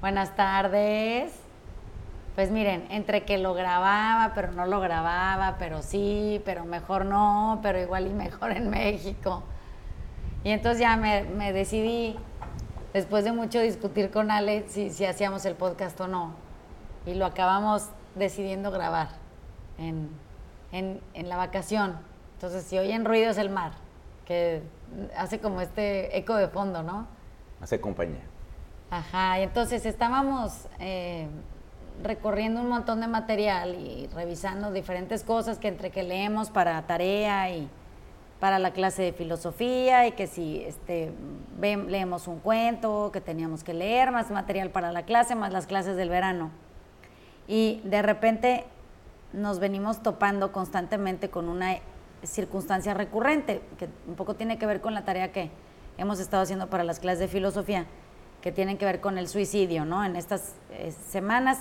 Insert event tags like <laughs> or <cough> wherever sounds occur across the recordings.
Buenas tardes. Pues miren, entre que lo grababa, pero no lo grababa, pero sí, pero mejor no, pero igual y mejor en México. Y entonces ya me, decidí, después de mucho discutir con Ale, si, hacíamos el podcast o no. Y lo acabamos decidiendo grabar en, en la vacación. Entonces, si oyen ruido es el mar, que hace como este eco de fondo, ¿no? Hace compañía. Ajá, entonces estábamos eh, recorriendo un montón de material y revisando diferentes cosas que entre que leemos para tarea y para la clase de filosofía y que si este, leemos un cuento, que teníamos que leer más material para la clase, más las clases del verano. Y de repente nos venimos topando constantemente con una circunstancia recurrente, que un poco tiene que ver con la tarea que hemos estado haciendo para las clases de filosofía que tienen que ver con el suicidio, ¿no? En estas eh, semanas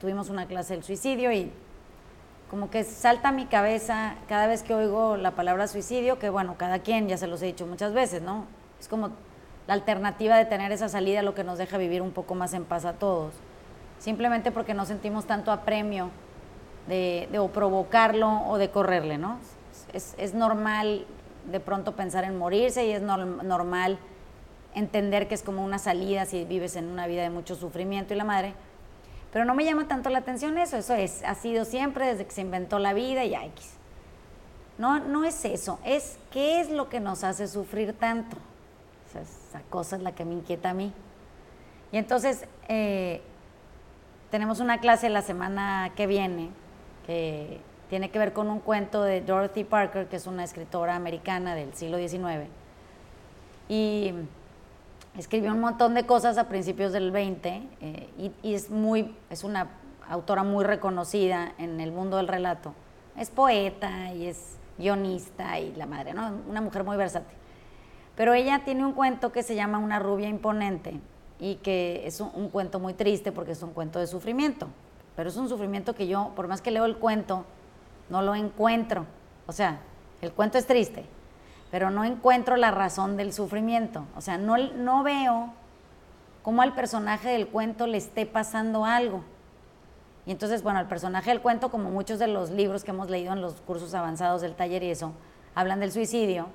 tuvimos una clase del suicidio y como que salta a mi cabeza cada vez que oigo la palabra suicidio, que bueno, cada quien, ya se los he dicho muchas veces, ¿no? Es como la alternativa de tener esa salida lo que nos deja vivir un poco más en paz a todos. Simplemente porque no sentimos tanto apremio de, o provocarlo o de correrle, ¿no? Es, normal de pronto pensar en morirse y es normal entender que es como una salida si vives en una vida de mucho sufrimiento y la madre. Pero no me llama tanto la atención eso, eso es, ha sido siempre desde que se inventó la vida y X. No, no es eso, es qué es lo que nos hace sufrir tanto. esa cosa es la que me inquieta a mí. Y entonces eh, tenemos una clase la semana que viene que tiene que ver con un cuento de Dorothy Parker, que es una escritora americana del siglo XIX. Y escribió un montón de cosas a principios del 20 eh, y, es, muy, es una autora muy reconocida en el mundo del relato. Es poeta y es guionista y la madre, ¿no? Una mujer muy versátil. Pero ella tiene un cuento que se llama Una rubia imponente y que es un, cuento muy triste porque es un cuento de sufrimiento. Pero es un sufrimiento que yo, por más que leo el cuento, no lo encuentro. O sea, el cuento es triste, pero no encuentro la razón del sufrimiento. O sea, no, no veo cómo al personaje del cuento le esté pasando algo. Y entonces, bueno, el personaje del cuento, como muchos de los libros que hemos leído en los cursos avanzados del taller y eso, hablan del suicidio.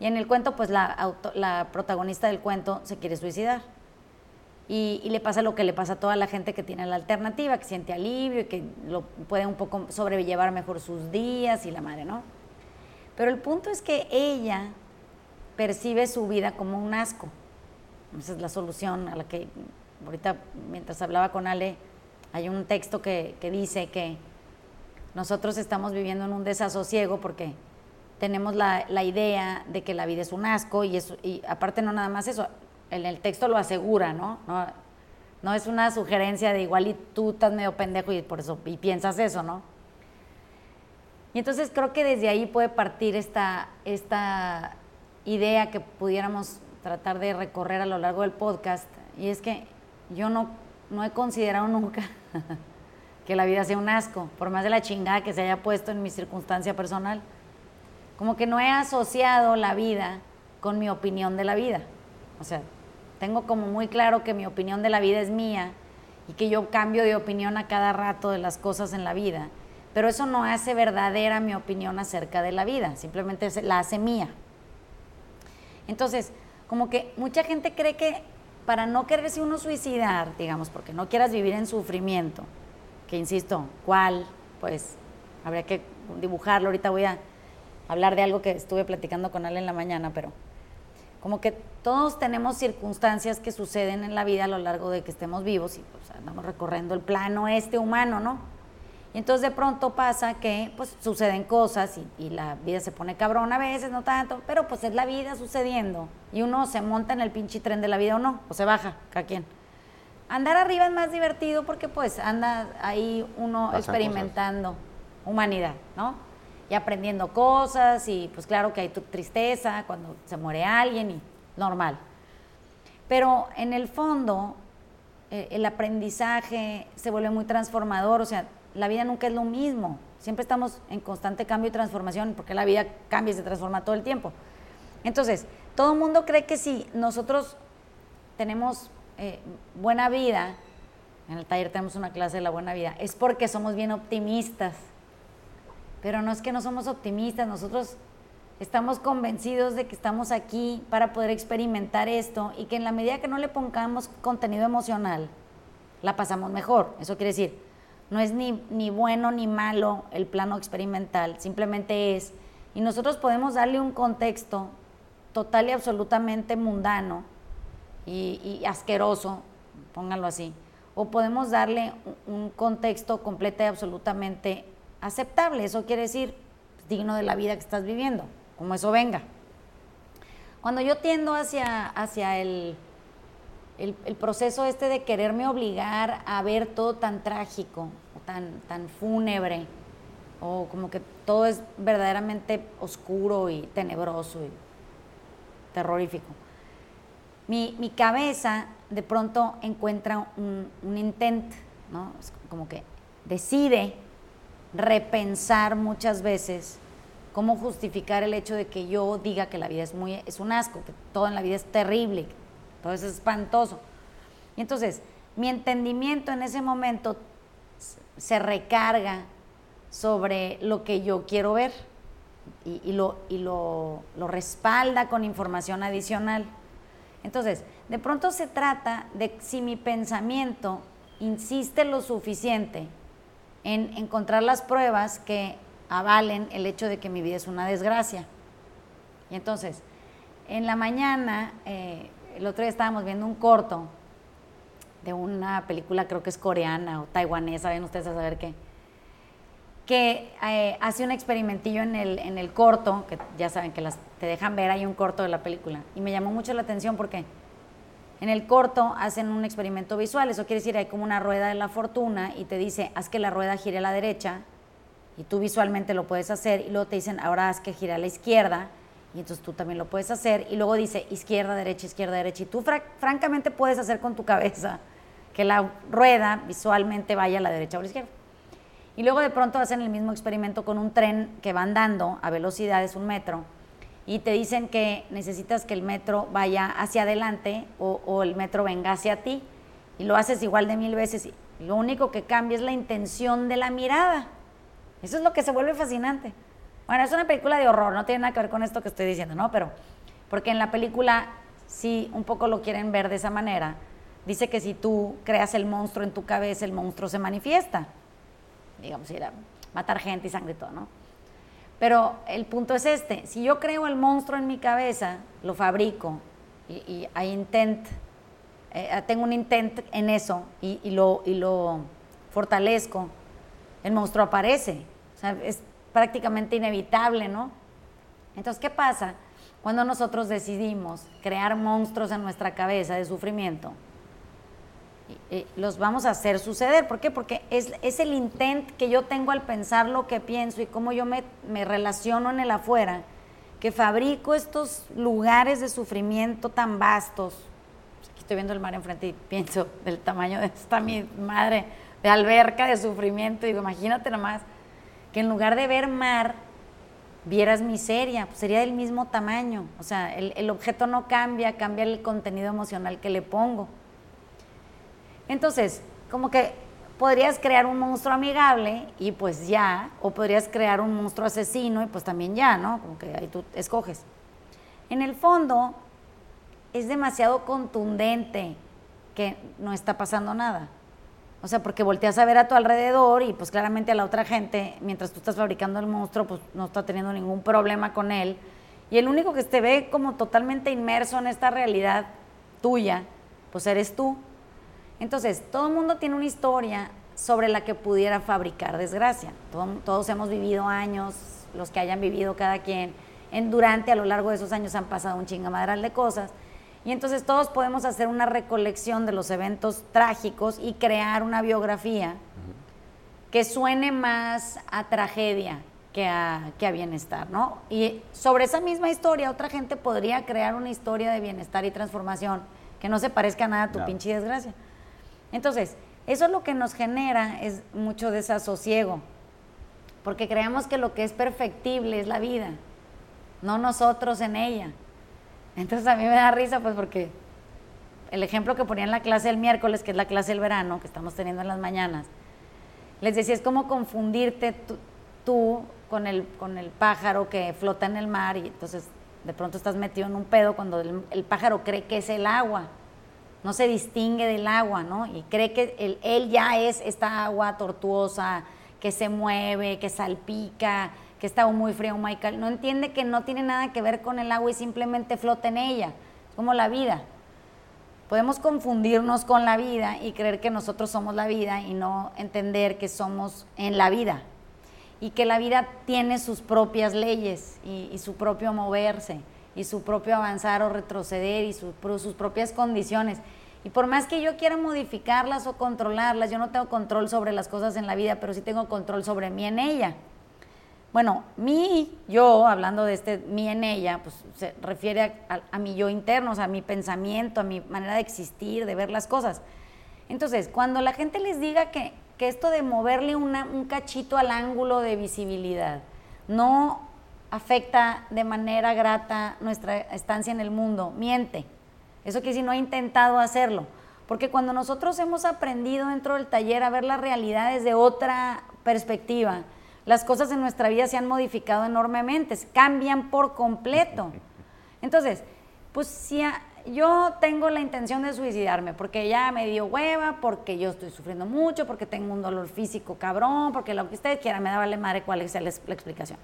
Y en el cuento, pues la, la protagonista del cuento se quiere suicidar. Y, y, le pasa lo que le pasa a toda la gente que tiene la alternativa, que siente alivio y que lo puede un poco sobrellevar mejor sus días y la madre, ¿no? Pero el punto es que ella percibe su vida como un asco. Esa es la solución a la que ahorita, mientras hablaba con Ale, hay un texto que, dice que nosotros estamos viviendo en un desasosiego porque tenemos la, idea de que la vida es un asco y, eso, y aparte no nada más eso, en el texto lo asegura, ¿no? ¿no? No es una sugerencia de igual y tú estás medio pendejo y por eso y piensas eso, ¿no? Y entonces creo que desde ahí puede partir esta, esta idea que pudiéramos tratar de recorrer a lo largo del podcast. Y es que yo no, no he considerado nunca <laughs> que la vida sea un asco, por más de la chingada que se haya puesto en mi circunstancia personal. Como que no he asociado la vida con mi opinión de la vida. O sea, tengo como muy claro que mi opinión de la vida es mía y que yo cambio de opinión a cada rato de las cosas en la vida pero eso no hace verdadera mi opinión acerca de la vida, simplemente la hace mía. Entonces, como que mucha gente cree que para no quererse uno suicidar, digamos, porque no quieras vivir en sufrimiento, que insisto, ¿cuál? Pues habría que dibujarlo. Ahorita voy a hablar de algo que estuve platicando con él en la mañana, pero como que todos tenemos circunstancias que suceden en la vida a lo largo de que estemos vivos y pues andamos recorriendo el plano este humano, ¿no? Y entonces de pronto pasa que pues suceden cosas y, la vida se pone cabrón a veces, no tanto, pero pues es la vida sucediendo. Y uno se monta en el pinche tren de la vida o no, o se baja, cada quien. Andar arriba es más divertido porque pues anda ahí uno experimentando humanidad, ¿no? Y aprendiendo cosas y pues claro que hay tu tristeza cuando se muere alguien y normal. Pero en el fondo eh, el aprendizaje se vuelve muy transformador, o sea, la vida nunca es lo mismo. Siempre estamos en constante cambio y transformación porque la vida cambia y se transforma todo el tiempo. Entonces, todo el mundo cree que si nosotros tenemos eh, buena vida, en el taller tenemos una clase de la buena vida, es porque somos bien optimistas. Pero no es que no somos optimistas, nosotros estamos convencidos de que estamos aquí para poder experimentar esto y que en la medida que no le pongamos contenido emocional, la pasamos mejor. Eso quiere decir, no es ni, ni bueno ni malo el plano experimental, simplemente es. Y nosotros podemos darle un contexto total y absolutamente mundano y, asqueroso, pónganlo así, o podemos darle un contexto completo y absolutamente aceptable, eso quiere decir digno de la vida que estás viviendo, como eso venga. Cuando yo tiendo hacia, hacia el, el, proceso este de quererme obligar a ver todo tan trágico, tan, tan fúnebre, o como que todo es verdaderamente oscuro y tenebroso y terrorífico. Mi, mi cabeza de pronto encuentra un, un intento, ¿no? Como que decide repensar muchas veces cómo justificar el hecho de que yo diga que la vida es muy es un asco, que todo en la vida es terrible, todo es espantoso. Y entonces, mi entendimiento en ese momento se recarga sobre lo que yo quiero ver y, lo, y lo, respalda con información adicional. Entonces, de pronto se trata de si mi pensamiento insiste lo suficiente en encontrar las pruebas que avalen el hecho de que mi vida es una desgracia. Y entonces, en la mañana, eh, el otro día estábamos viendo un corto de una película, creo que es coreana o taiwanesa, ven ustedes a saber qué, que eh, hace un experimentillo en el, en el corto, que ya saben que las, te dejan ver ahí un corto de la película, y me llamó mucho la atención porque en el corto hacen un experimento visual, eso quiere decir hay como una rueda de la fortuna y te dice, haz que la rueda gire a la derecha y tú visualmente lo puedes hacer y luego te dicen, ahora haz que gire a la izquierda entonces tú también lo puedes hacer y luego dice izquierda, derecha, izquierda, derecha y tú francamente puedes hacer con tu cabeza que la rueda visualmente vaya a la derecha o a la izquierda. Y luego de pronto hacen el mismo experimento con un tren que va andando a velocidades un metro y te dicen que necesitas que el metro vaya hacia adelante o, el metro venga hacia ti y lo haces igual de mil veces. Y lo único que cambia es la intención de la mirada. Eso es lo que se vuelve fascinante. Bueno, es una película de horror, no tiene nada que ver con esto que estoy diciendo, ¿no? Pero, porque en la película sí un poco lo quieren ver de esa manera. Dice que si tú creas el monstruo en tu cabeza, el monstruo se manifiesta. Digamos, ir a matar gente y sangre y todo, ¿no? Pero el punto es este, si yo creo el monstruo en mi cabeza, lo fabrico y, hay intent, eh, tengo un intent en eso y, lo, y lo fortalezco, el monstruo aparece. O sea, es prácticamente inevitable, ¿no? Entonces, ¿qué pasa cuando nosotros decidimos crear monstruos en nuestra cabeza de sufrimiento? los vamos a hacer suceder. ¿Por qué? Porque es, es, el intent que yo tengo al pensar lo que pienso y cómo yo me, me, relaciono en el afuera, que fabrico estos lugares de sufrimiento tan vastos. Aquí estoy viendo el mar enfrente y pienso del tamaño de esta mi madre, de alberca de sufrimiento. Digo, imagínate nomás que en lugar de ver mar, vieras miseria, pues sería del mismo tamaño. O sea, el, el objeto no cambia, cambia el contenido emocional que le pongo. Entonces, como que podrías crear un monstruo amigable y pues ya, o podrías crear un monstruo asesino y pues también ya, ¿no? Como que ahí tú escoges. En el fondo, es demasiado contundente que no está pasando nada. O sea, porque volteas a ver a tu alrededor y pues claramente a la otra gente, mientras tú estás fabricando el monstruo, pues no está teniendo ningún problema con él. Y el único que te ve como totalmente inmerso en esta realidad tuya, pues eres tú. Entonces, todo el mundo tiene una historia sobre la que pudiera fabricar desgracia. todos hemos vivido años, los que hayan vivido cada quien, en, durante, a lo largo de esos años han pasado un chingamadral de cosas. Y entonces todos podemos hacer una recolección de los eventos trágicos y crear una biografía que suene más a tragedia que a, que a, bienestar, ¿no? Y sobre esa misma historia, otra gente podría crear una historia de bienestar y transformación que no se parezca a nada a tu pinche desgracia. Entonces, eso es lo que nos genera es mucho desasosiego, porque creemos que lo que es perfectible es la vida, no nosotros en ella. Entonces a mí me da risa, pues porque el ejemplo que ponía en la clase del miércoles, que es la clase del verano, que estamos teniendo en las mañanas, les decía, es como confundirte tú, con, el, con el pájaro que flota en el mar y entonces de pronto estás metido en un pedo cuando el, pájaro cree que es el agua, no se distingue del agua, ¿no? Y cree que él ya es esta agua tortuosa, que se mueve, que salpica, que está muy frío, caliente. No entiende que no tiene nada que ver con el agua y simplemente flota en ella. Es como la vida. Podemos confundirnos con la vida y creer que nosotros somos la vida y no entender que somos en la vida y que la vida tiene sus propias leyes y, su propio moverse y su propio avanzar o retroceder y sus propias condiciones. Y por más que yo quiera modificarlas o controlarlas, yo no tengo control sobre las cosas en la vida, pero sí tengo control sobre mí en ella. Bueno, mi yo, hablando de este mí en ella, pues se refiere a, mi yo interno, o sea, a mi pensamiento, a mi manera de existir, de ver las cosas. Entonces, cuando la gente les diga que, que esto de moverle un cachito al ángulo de visibilidad no afecta de manera grata nuestra estancia en el mundo, miente. Eso quiere decir, no ha intentado hacerlo. Porque cuando nosotros hemos aprendido dentro del taller a ver la realidad desde otra perspectiva, las cosas en nuestra vida se han modificado enormemente, cambian por completo. <laughs> Entonces, pues si yo tengo la intención de suicidarme porque ya me dio hueva, porque yo estoy sufriendo mucho, porque tengo un dolor físico cabrón, porque lo que ustedes quieran, me da vale madre cuál es la explicación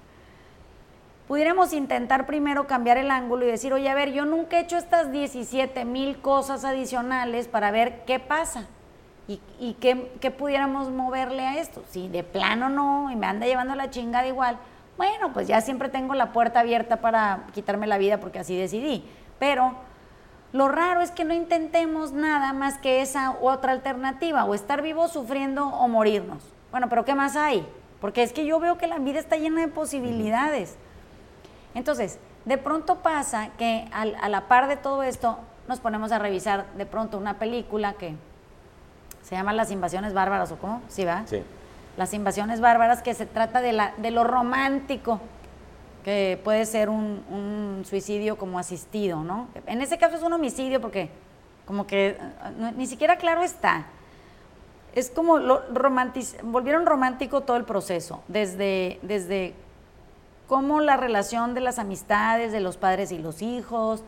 pudiéramos intentar primero cambiar el ángulo y decir, oye, a ver, yo nunca he hecho estas 17 mil cosas adicionales para ver qué pasa y, qué, pudiéramos moverle a esto. Si de plano no y me anda llevando la chingada igual, bueno, pues ya siempre tengo la puerta abierta para quitarme la vida porque así decidí. Pero lo raro es que no intentemos nada más que esa otra alternativa, o estar vivos sufriendo o morirnos. Bueno, pero ¿qué más hay? Porque es que yo veo que la vida está llena de posibilidades. Entonces, de pronto pasa que a la par de todo esto nos ponemos a revisar de pronto una película que se llama Las invasiones bárbaras, ¿o cómo? ¿Sí va? Sí. Las invasiones bárbaras, que se trata de, la, de lo romántico, que puede ser un, suicidio como asistido, ¿no? En ese caso es un homicidio porque como que ni siquiera claro está. Es como lo volvieron romántico todo el proceso, desde, desde cómo la relación de las amistades, de los padres y los hijos,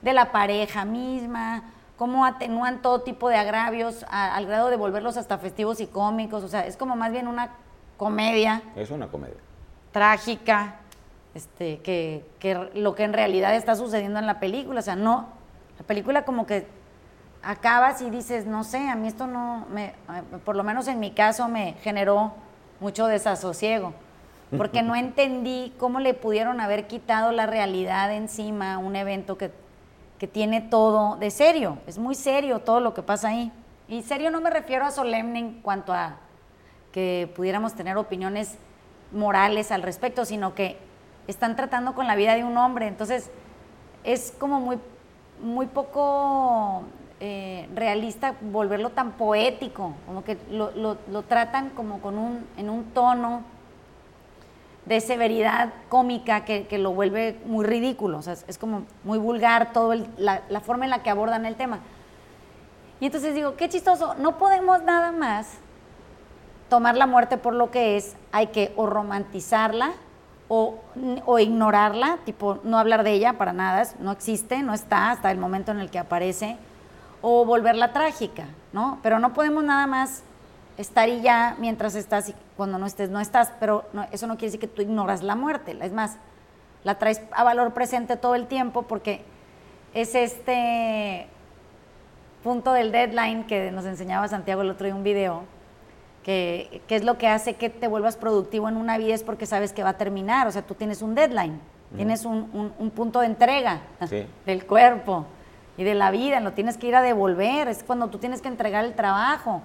de la pareja misma, cómo atenúan todo tipo de agravios al grado de volverlos hasta festivos y cómicos. O sea, es como más bien una comedia. Es una comedia. Trágica, este, que, que lo que en realidad está sucediendo en la película. O sea, no, la película como que acabas y dices, no sé, a mí esto no, me, por lo menos en mi caso me generó mucho desasosiego porque no <laughs> entendí cómo le pudieron haber quitado la realidad encima a un evento que, tiene todo de serio. Es muy serio todo lo que pasa ahí. Y serio no me refiero a solemne en cuanto a que pudiéramos tener opiniones morales al respecto, sino que están tratando con la vida de un hombre. Entonces, es como muy, muy poco eh, realista volverlo tan poético, como que lo, lo, tratan como con un, en un tono de severidad cómica que, lo vuelve muy ridículo, o sea, es, como muy vulgar todo la, la, forma en la que abordan el tema. Y entonces digo, qué chistoso, no podemos nada más tomar la muerte por lo que es, hay que o romantizarla o, o ignorarla, tipo no hablar de ella para nada, no existe, no está hasta el momento en el que aparece, o volverla trágica, ¿no? Pero no podemos nada más estar y ya mientras estás y cuando no estés, no estás, pero eso no quiere decir que tú ignoras la muerte, es más, la traes a valor presente todo el tiempo porque es este punto del deadline que nos enseñaba Santiago el otro día un video, que, es lo que hace que te vuelvas productivo en una vida es porque sabes que va a terminar, o sea, tú tienes un deadline, tienes un, un, punto de entrega <laughs> del cuerpo y de la vida, lo tienes que ir a devolver, es cuando tú tienes que entregar el trabajo.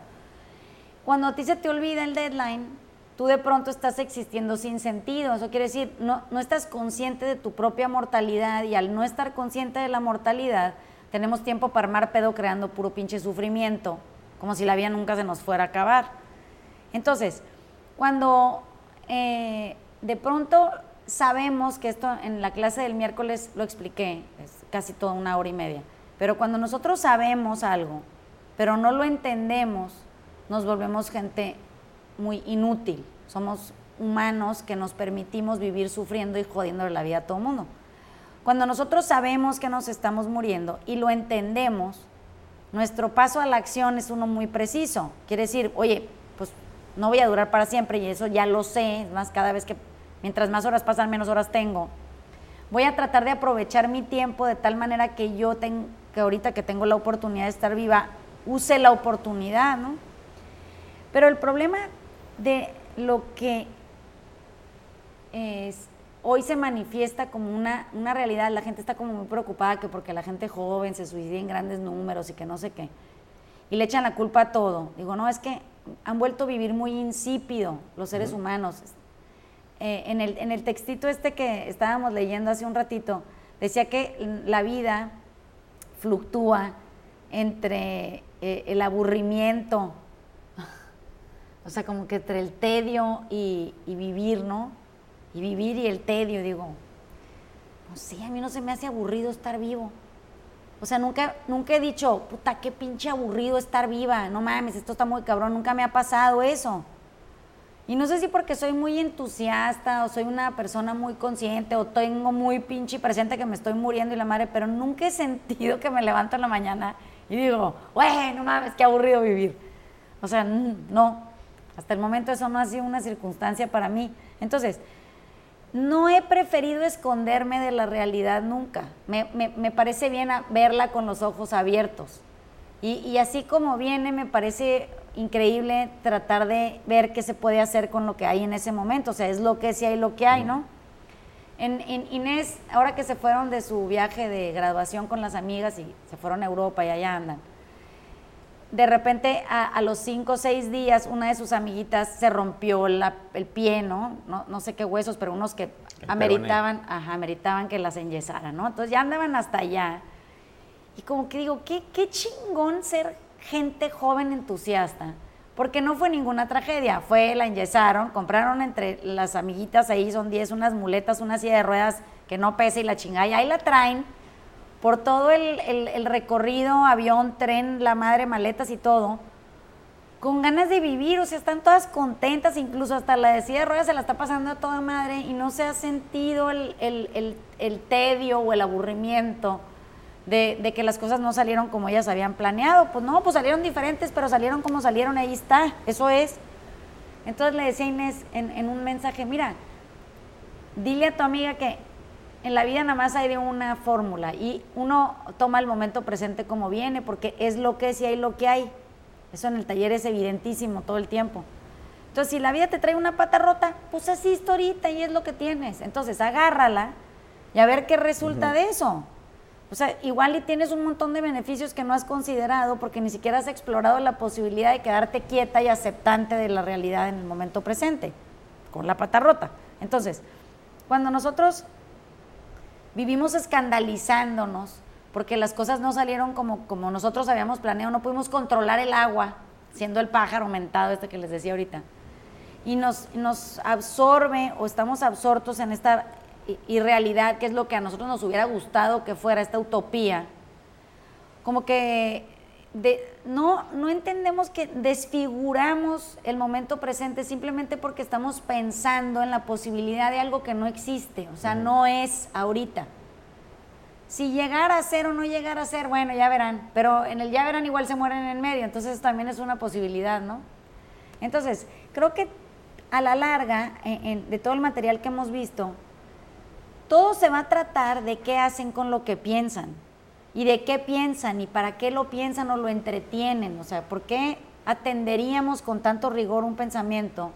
Cuando a ti se te olvida el deadline, tú de pronto estás existiendo sin sentido. Eso quiere decir, no, no estás consciente de tu propia mortalidad y al no estar consciente de la mortalidad, tenemos tiempo para armar pedo creando puro pinche sufrimiento, como si la vida nunca se nos fuera a acabar. Entonces, cuando eh, de pronto sabemos que esto en la clase del miércoles lo expliqué, es casi toda una hora y media, Pero cuando nosotros sabemos algo, pero no lo entendemos, nos volvemos gente muy inútil. Somos humanos que nos permitimos vivir sufriendo y jodiendo la vida a todo el mundo. Cuando nosotros sabemos que nos estamos muriendo y lo entendemos, nuestro paso a la acción es uno muy preciso. Quiere decir, oye, pues no voy a durar para siempre y eso ya lo sé, más cada vez que, mientras más horas pasan, menos horas tengo. Voy a tratar de aprovechar mi tiempo de tal manera que yo, que ahorita que tengo la oportunidad de estar viva, use la oportunidad, ¿no? Pero el problema de lo que es, hoy se manifiesta como una, una realidad. La gente está como muy preocupada que porque la gente joven se suicida en grandes números y que no sé qué. Y le echan la culpa a todo. Digo, no, es que han vuelto a vivir muy insípido los seres humanos. Eh, en, el, en el textito este que estábamos leyendo hace un ratito, decía que la vida fluctúa entre eh, el aburrimiento, o sea, como que entre el tedio y, y vivir, ¿no? y vivir y el tedio, digo, no sé, a mí no se me hace aburrido estar vivo. O sea, nunca, nunca he dicho, puta, qué pinche aburrido estar viva, no mames, esto está muy cabrón, nunca me ha pasado eso. Y no sé si porque soy muy entusiasta o soy una persona muy consciente o tengo muy pinche presente que me estoy muriendo y la madre, pero nunca he sentido que me levanto en la mañana y digo, güey, no mames, qué aburrido vivir. O sea, no, hasta el momento eso no ha sido una circunstancia para mí. Entonces, no he preferido esconderme de la realidad nunca. Me, parece bien verla con los ojos abiertos. Y, así como viene, me parece increíble tratar de ver qué se puede hacer con lo que hay en ese momento. O sea, es lo que sí hay, lo que hay, ¿no? En, Inés, ahora que se fueron de su viaje de graduación con las amigas y se fueron a Europa y allá andan, de repente a, los cinco o seis días una de sus amiguitas se rompió el pie, ¿no? ¿no? sé qué huesos, pero unos que ameritaban, ajá, ameritaban que las enyesaran, ¿no? Entonces ya andaban hasta allá. Y como que digo, qué, qué chingón ser gente joven entusiasta, porque no fue ninguna tragedia, fue, la enyesaron, compraron entre las amiguitas ahí, son diez, unas muletas, una silla de ruedas que no pesa y la chingada, y ahí la traen por todo el, recorrido, avión, tren, la madre, maletas y todo, con ganas de vivir, o sea, están todas contentas, incluso hasta la de silla de ruedas se la está pasando a toda madre y no se ha sentido el, tedio o el aburrimiento de, que las cosas no salieron como ellas habían planeado. Pues no, pues salieron diferentes, pero salieron como salieron, ahí está, eso es. Entonces le decía a Inés en, en un mensaje, mira, dile a tu amiga que en la vida nada más hay de una fórmula y uno toma el momento presente como viene porque es lo que es y hay lo que hay. Eso en el taller es evidentísimo todo el tiempo. Entonces, si la vida te trae una pata rota, pues así ahorita y es lo que tienes. Entonces, agárrala y a ver qué resulta de eso. O sea, igual y tienes un montón de beneficios que no has considerado porque ni siquiera has explorado la posibilidad de quedarte quieta y aceptante de la realidad en el momento presente, con la pata rota. Entonces, cuando nosotros vivimos escandalizándonos porque las cosas no salieron como, como nosotros habíamos planeado, no pudimos controlar el agua, siendo el pájaro aumentado este que les decía ahorita. Y nos, nos absorbe o estamos absortos en esta irrealidad, que es lo que a nosotros nos hubiera gustado que fuera esta utopía. Como que no, no entendemos que desfiguramos el momento presente simplemente porque estamos pensando en la posibilidad de algo que no existe, o sea, no es ahorita. Si llegara a ser o no llegara a ser, bueno, ya verán, pero en el ya verán igual se mueren en el medio, entonces también es una posibilidad, ¿no? Entonces, creo que a la larga, de todo el material que hemos visto, todo se va a tratar de qué hacen con lo que piensan y de qué piensan y para qué lo piensan o lo entretienen. O sea, ¿por qué atenderíamos con tanto rigor un pensamiento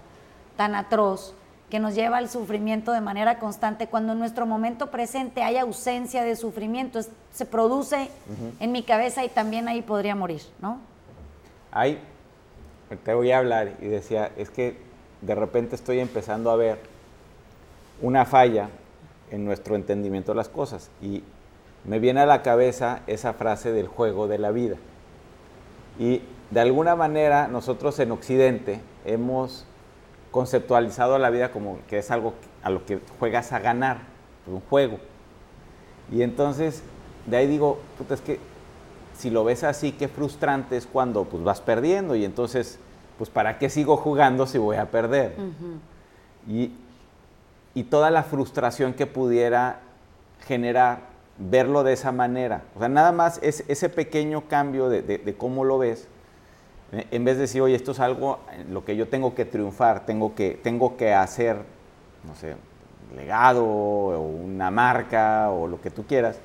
tan atroz que nos lleva al sufrimiento de manera constante cuando en nuestro momento presente hay ausencia de sufrimiento? se produce en mi cabeza y también ahí podría morir, ¿no? Ahí te voy a hablar y decía, es que de repente estoy empezando a ver una falla en nuestro entendimiento de las cosas y me viene a la cabeza esa frase del juego de la vida. Y de alguna manera nosotros en Occidente hemos conceptualizado la vida como que es algo a lo que juegas a ganar, un juego. Y entonces de ahí digo, puta, es que si lo ves así, qué frustrante es cuando pues vas perdiendo y entonces, pues ¿para qué sigo jugando si voy a perder? y, y toda la frustración que pudiera generar verlo de esa manera. O sea, nada más es ese pequeño cambio de, cómo lo ves, eh, en vez de decir, oye, esto es algo en lo que yo tengo que triunfar, tengo que, tengo que hacer, no sé, legado o una marca o lo que tú quieras,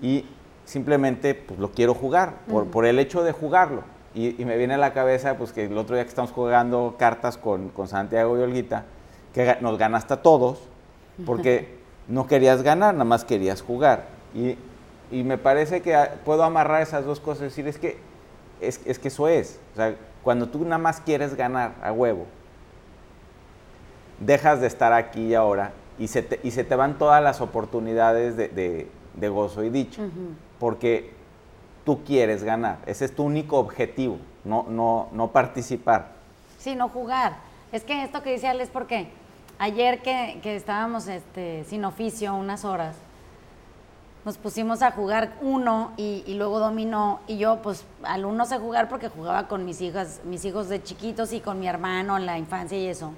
y simplemente pues, lo quiero jugar, por, por el hecho de jugarlo. Y, me viene a la cabeza pues, que el otro día que estamos jugando cartas con, con Santiago y Olguita, que nos ganaste a todos, porque <laughs> no querías ganar, nada más querías jugar. Y, me parece que puedo amarrar esas dos cosas y decir, es que, es, que eso es. O sea, cuando tú nada más quieres ganar a huevo, dejas de estar aquí y ahora y se te, y se te van todas las oportunidades de, gozo y dicho. Porque tú quieres ganar. Ese es tu único objetivo, no, no, no participar. Sí, no jugar. Es que esto que dice Ale es porque ayer que, que estábamos este, sin oficio unas horas, nos pusimos a jugar uno y, luego dominó y yo pues al uno sé jugar porque jugaba con mis hijas, mis hijos de chiquitos y con mi hermano en la infancia y eso.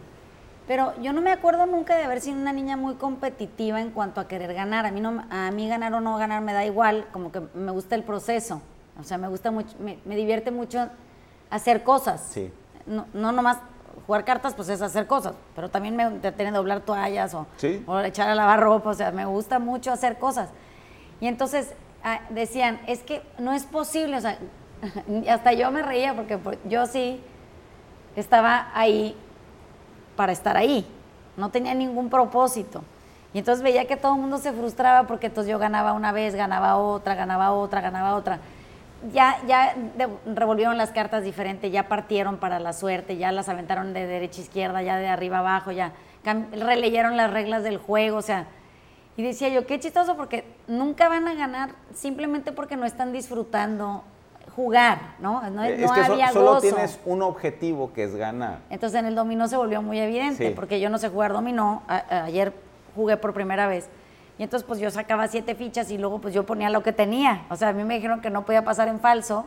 Pero yo no me acuerdo nunca de haber sido una niña muy competitiva en cuanto a querer ganar. A mí, no, a mí ganar o no ganar me da igual, como que me gusta el proceso. O sea, me gusta mucho, me, divierte mucho hacer cosas. Sí. No, no nomás jugar cartas, pues es hacer cosas, pero también me entretiene doblar toallas o, o echar a lavar ropa. O sea, me gusta mucho hacer cosas. Y entonces ah, decían, es que no es posible, o sea, <laughs> hasta yo me reía porque yo sí estaba ahí para estar ahí, no tenía ningún propósito. Y entonces veía que todo el mundo se frustraba porque entonces yo ganaba una vez, ganaba otra, ganaba otra, ganaba otra. Ya, ya revolvieron las cartas diferentes, ya partieron para la suerte, ya las aventaron de derecha a izquierda, ya de arriba a abajo, ya releyeron las reglas del juego, o sea, y decía yo, qué chistoso, porque nunca van a ganar simplemente porque no están disfrutando jugar, ¿no? No, es que solo tienes un objetivo que es ganar. Entonces en el dominó se volvió muy evidente, porque yo no sé jugar dominó. ayer jugué por primera vez. Y entonces pues yo sacaba siete fichas y luego pues yo ponía lo que tenía. O sea, a mí me dijeron que no podía pasar en falso,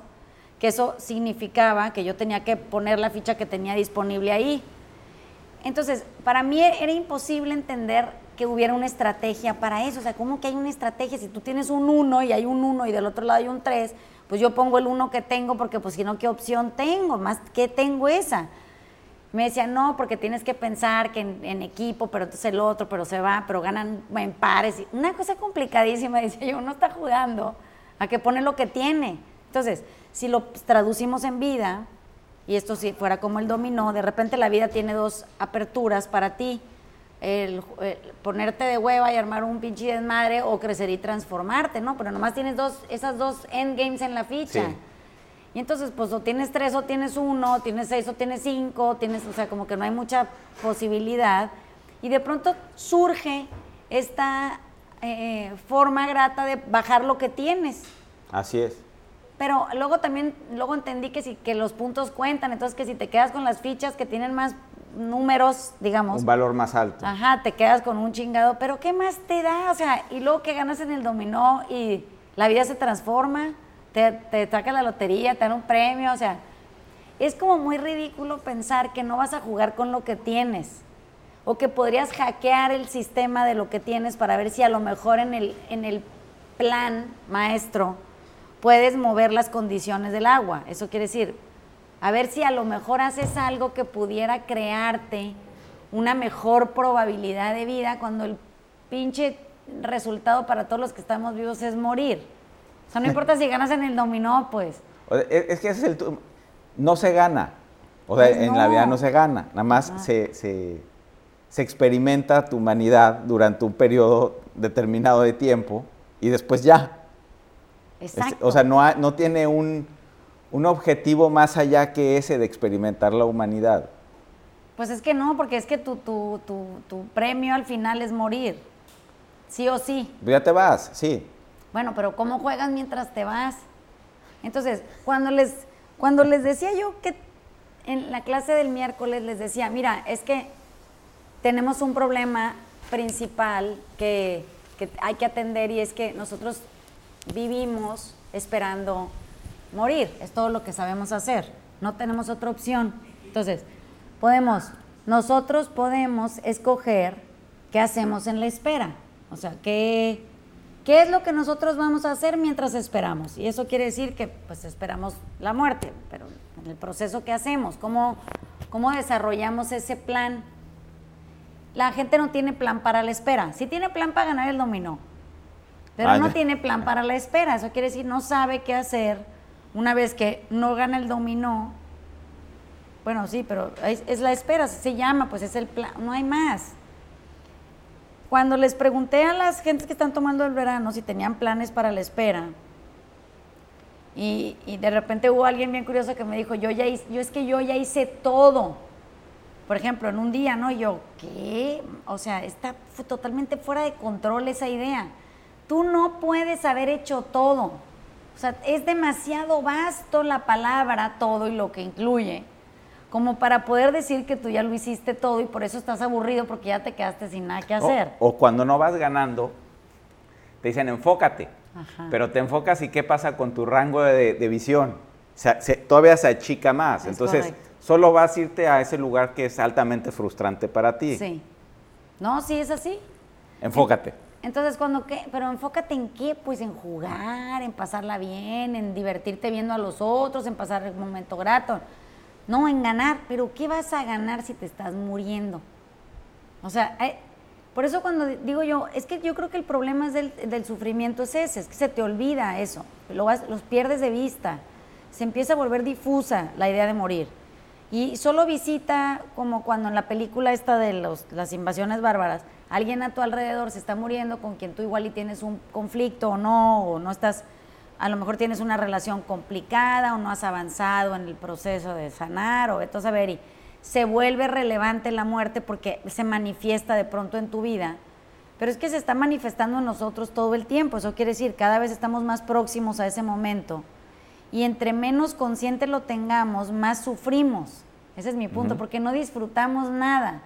que eso significaba que yo tenía que poner la ficha que tenía disponible ahí. Entonces, para mí era imposible entender que hubiera una estrategia para eso. O sea, ¿cómo que hay una estrategia? Si tú tienes un 1 y hay un 1 y del otro lado hay un 3, pues yo pongo el 1 que tengo porque pues si no, ¿qué opción tengo? Más que tengo esa. Me decía, no, porque tienes que pensar que en, equipo, pero entonces el otro, pero se va, pero ganan en pares. Una cosa complicadísima, <laughs> dice yo, uno está jugando a que pone lo que tiene. Entonces, si lo traducimos en vida, y esto si fuera como el dominó, de repente la vida tiene dos aperturas para ti el, ponerte de hueva y armar un pinche desmadre o crecer y transformarte, ¿no? Pero nomás tienes dos, esas dos endgames en la ficha. Y entonces, pues o tienes tres o tienes uno, tienes seis o tienes cinco, tienes, o sea, como que no hay mucha posibilidad. Y de pronto surge esta eh, forma grata de bajar lo que tienes. Así es. Pero luego también, luego entendí que, si, que los puntos cuentan, entonces que si te quedas con las fichas que tienen más números, digamos. Un valor más alto. Ajá, te quedas con un chingado, pero ¿qué más te da? O sea, y luego que ganas en el dominó y la vida se transforma, te, te saca la lotería, te dan un premio, o sea, es como muy ridículo pensar que no vas a jugar con lo que tienes o que podrías hackear el sistema de lo que tienes para ver si a lo mejor en el, en el plan maestro puedes mover las condiciones del agua. Eso quiere decir, a ver si a lo mejor haces algo que pudiera crearte una mejor probabilidad de vida cuando el pinche resultado para todos los que estamos vivos es morir. O sea, no <laughs> importa si ganas en el dominó, pues. Es que ese es el... No se gana. O sea, pues en la vida no se gana. Nada más se, se, se experimenta tu humanidad durante un periodo determinado de tiempo y después ya. Exacto. O sea, no, no tiene un un objetivo más allá que ese de experimentar la humanidad? Pues es que no, porque es que tu, tu, tu, premio al final es morir, sí o sí. Ya te vas, sí. Bueno, pero ¿cómo juegas mientras te vas? Entonces, cuando les, cuando les decía yo que en la clase del miércoles les decía, mira, es que tenemos un problema principal que, que hay que atender y es que nosotros vivimos esperando morir, es todo lo que sabemos hacer, no tenemos otra opción. Entonces, podemos, nosotros podemos escoger qué hacemos en la espera, o sea, qué, qué es lo que nosotros vamos a hacer mientras esperamos. Y eso quiere decir que pues esperamos la muerte, pero en el proceso que hacemos, cómo, cómo desarrollamos ese plan. La gente no tiene plan para la espera, sí tiene plan para ganar el dominó, pero Ah, no tiene plan para la espera. Eso quiere decir no sabe qué hacer una vez que no gana el dominó. Bueno, sí, pero es, es la espera, se llama, pues es el plan, no hay más. Cuando les pregunté a las gentes que están tomando el verano si tenían planes para la espera, y, y de repente hubo alguien bien curioso que me dijo, yo ya hice- yo es que yo ya hice todo. Por ejemplo, en un día, ¿no? Y yo, ¿qué? O sea, está totalmente fuera de control esa idea. Tú no puedes haber hecho todo. O sea, es demasiado vasto la palabra todo y lo que incluye, como para poder decir que tú ya lo hiciste todo y por eso estás aburrido porque ya te quedaste sin nada que O- hacer. O, cuando no vas ganando, te dicen enfócate. Ajá. Pero te enfocas y qué pasa con tu rango de, de visión. O sea, se- todavía se achica más. Es Entonces, correcto. solo vas a irte a ese lugar que es altamente frustrante para ti. Sí. No, sí es así. Enfócate. Entonces, cuando qué, pero enfócate en qué, pues en jugar, en pasarla bien, en divertirte viendo a los otros, en pasar un momento grato. No, en ganar, pero ¿qué vas a ganar si te estás muriendo? O sea, hay- por eso cuando di- digo yo, es que yo creo que el problema es del, del sufrimiento es ese, es que se te olvida eso, lo vas- los pierdes de vista, se empieza a volver difusa la idea de morir. Y solo visita, como cuando en la película esta de los, las invasiones bárbaras, alguien a tu alrededor se está muriendo con quien tú igual y tienes un conflicto o no, o no estás, a lo mejor tienes una relación complicada o no has avanzado en el proceso de sanar o vete a saber y se vuelve relevante la muerte porque se manifiesta de pronto en tu vida. Pero es que se está manifestando en nosotros todo el tiempo, eso quiere decir, cada vez estamos más próximos a ese momento y entre menos consciente lo tengamos, más sufrimos. Ese es mi punto, porque no disfrutamos nada.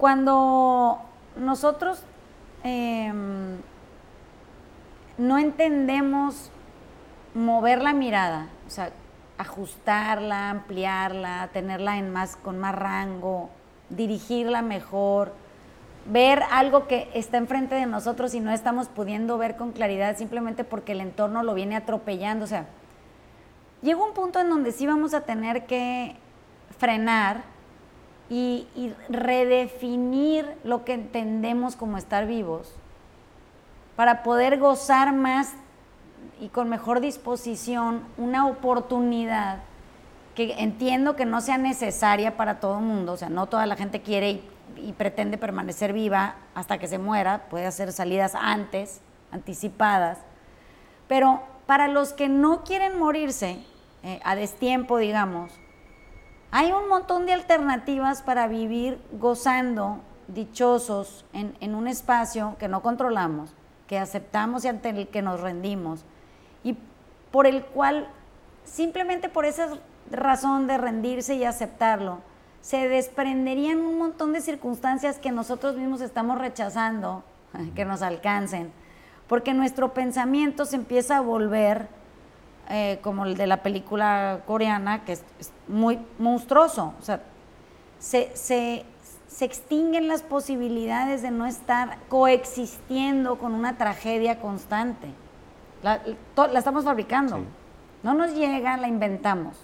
Cuando nosotros em, no entendemos mover la mirada, o sea, ajustarla, ampliarla, tenerla en más, con más rango, dirigirla mejor, ver algo que está enfrente de nosotros y no estamos pudiendo ver con claridad simplemente porque el entorno lo viene atropellando. O sea, llega un punto en donde sí vamos a tener que frenar y, y redefinir lo que entendemos como estar vivos para poder gozar más y con mejor disposición una oportunidad que entiendo que no sea necesaria para todo el mundo, o sea, no toda la gente quiere y, y pretende permanecer viva hasta que se muera, puede hacer salidas antes, anticipadas, pero para los que no quieren morirse eh, a destiempo, digamos, hay un montón de alternativas para vivir gozando, dichosos, en, un espacio que no controlamos, que aceptamos y ante el que nos rendimos, y por el cual, simplemente por esa razón de rendirse y aceptarlo, se desprenderían un montón de circunstancias que nosotros mismos estamos rechazando, <laughs> que nos alcancen, porque nuestro pensamiento se empieza a volver eh, como el de la película coreana, que es, es muy monstruoso. O sea, se, se- se extinguen las posibilidades de no estar coexistiendo con una tragedia constante. La, to- la estamos fabricando. Sí. No nos llega, la inventamos.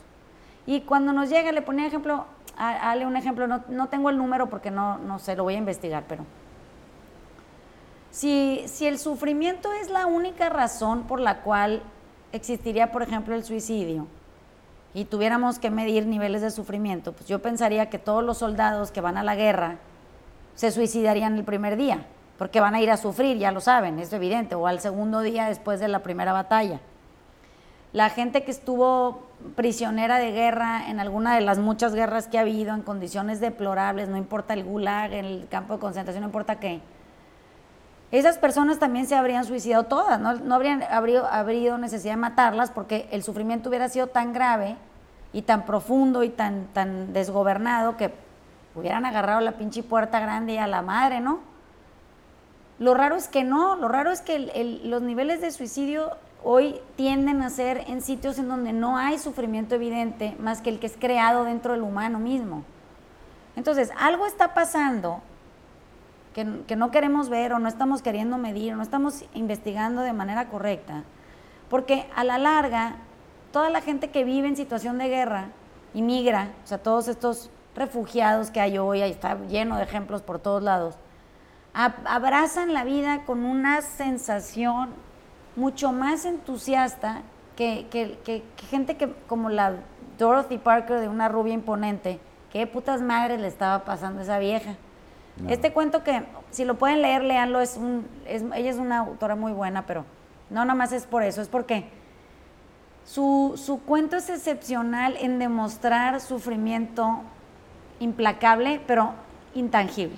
Y cuando nos llega, le ponía ejemplo, a- Ale un ejemplo, no, no tengo el número porque no, no sé, lo voy a investigar, pero si, si el sufrimiento es la única razón por la cual existiría, por ejemplo, el suicidio, y tuviéramos que medir niveles de sufrimiento, pues yo pensaría que todos los soldados que van a la guerra se suicidarían el primer día, porque van a ir a sufrir, ya lo saben, es evidente, o al segundo día después de la primera batalla. La gente que estuvo prisionera de guerra en alguna de las muchas guerras que ha habido, en condiciones deplorables, no importa el gulag, el campo de concentración, no importa qué, esas personas también se habrían suicidado todas, no, habrían habido, necesidad de matarlas porque el sufrimiento hubiera sido tan grave y tan profundo y tan, tan desgobernado que hubieran agarrado la pinche puerta grande y a la madre, ¿no? Lo raro es que no, lo raro es que los niveles de suicidio hoy tienden a ser en sitios en donde no hay sufrimiento evidente más que el que es creado dentro del humano mismo. Entonces, algo está pasando que, no queremos ver o no estamos queriendo medir o no estamos investigando de manera correcta, porque a la larga, toda la gente que vive en situación de guerra y migra, o sea, todos estos refugiados que hay hoy, ahí está lleno de ejemplos por todos lados, abrazan la vida con una sensación mucho más entusiasta que, gente que como la Dorothy Parker de una rubia imponente, qué putas madres le estaba pasando a esa vieja. Este cuento que, si lo pueden leer, leanlo, es un, ella es una autora muy buena, pero no nada más es por eso, es porque su, su cuento es excepcional en demostrar sufrimiento implacable, pero intangible.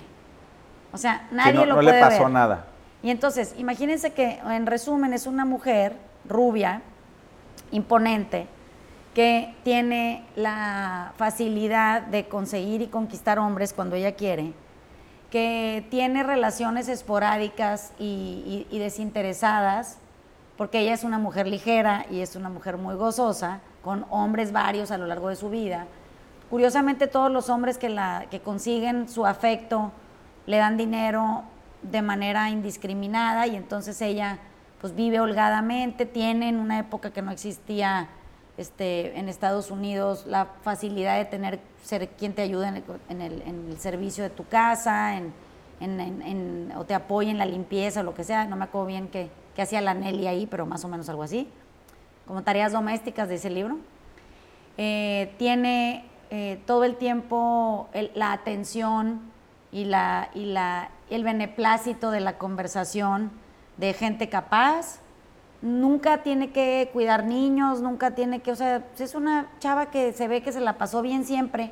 O sea, nadie no, lo no puede le pasó ver. nada. Y entonces, imagínense que en resumen es una mujer rubia, imponente, que tiene la facilidad de conseguir y conquistar hombres cuando ella quiere, que tiene relaciones esporádicas y, desinteresadas, porque ella es una mujer ligera y es una mujer muy gozosa, con hombres varios a lo largo de su vida. Curiosamente, todos los hombres que, la, que consiguen su afecto le dan dinero de manera indiscriminada y entonces ella pues vive holgadamente, tiene en una época que no existía este, en Estados Unidos la facilidad de tener ser quien te ayude en el, en el- en el servicio de tu casa, en, en- o te apoye en la limpieza o lo que sea, no me acuerdo bien qué, qué hacía la Nelly ahí, pero más o menos algo así, como tareas domésticas de ese libro. Eh, tiene eh, todo el tiempo el- la atención y, la, y la, el beneplácito de la conversación de gente capaz. Nunca tiene que cuidar niños, nunca tiene que, o sea, es una chava que se ve que se la pasó bien siempre,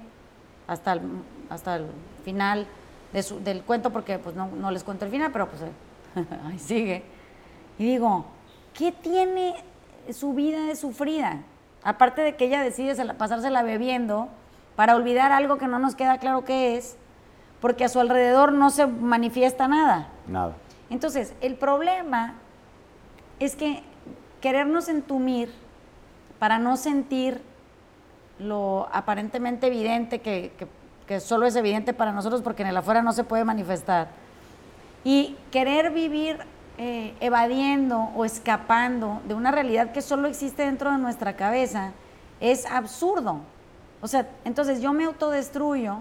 hasta el, hasta el final de su- del cuento, porque pues no, no les cuento el final, pero pues <laughs> ahí sigue. Y digo, ¿qué tiene su vida de sufrida? Aparte de que ella decide se la- pasársela bebiendo para olvidar algo que no nos queda claro qué es, porque a su alrededor no se manifiesta nada. Nada. Entonces, el problema es que querernos entumir para no sentir lo aparentemente evidente, que, solo es evidente para nosotros porque en el afuera no se puede manifestar, y querer vivir eh, evadiendo o escapando de una realidad que solo existe dentro de nuestra cabeza es absurdo. O sea, entonces yo me autodestruyo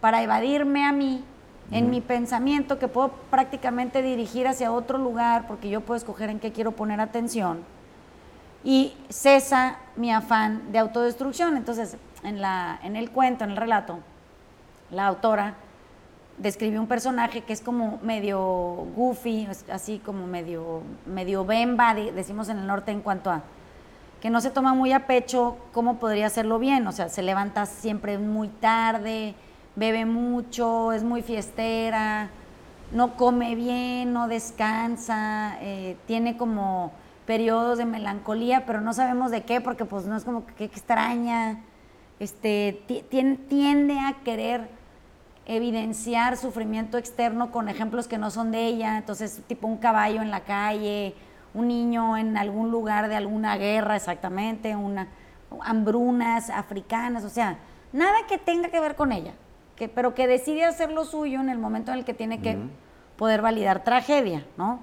para evadirme a mí en mi pensamiento que puedo prácticamente dirigir hacia otro lugar porque yo puedo escoger en qué quiero poner atención y cesa mi afán de autodestrucción. Entonces, en, la, en el cuento, en el relato, la autora describió un personaje que es como medio goofy, así como medio, medio bemba, de- decimos en el norte en cuanto a que no se toma muy a pecho cómo podría hacerlo bien, o sea, se levanta siempre muy tarde, bebe mucho, es muy fiestera, no come bien, no descansa, eh, tiene como periodos de melancolía, pero no sabemos de qué, porque pues no es como que, extraña, este, ti- tien- tiende a querer evidenciar sufrimiento externo con ejemplos que no son de ella, entonces tipo un caballo en la calle, un niño en algún lugar de alguna guerra exactamente, una hambrunas africanas, o sea, nada que tenga que ver con ella, que, pero que decide hacer lo suyo en el momento en el que tiene que poder validar tragedia, ¿no?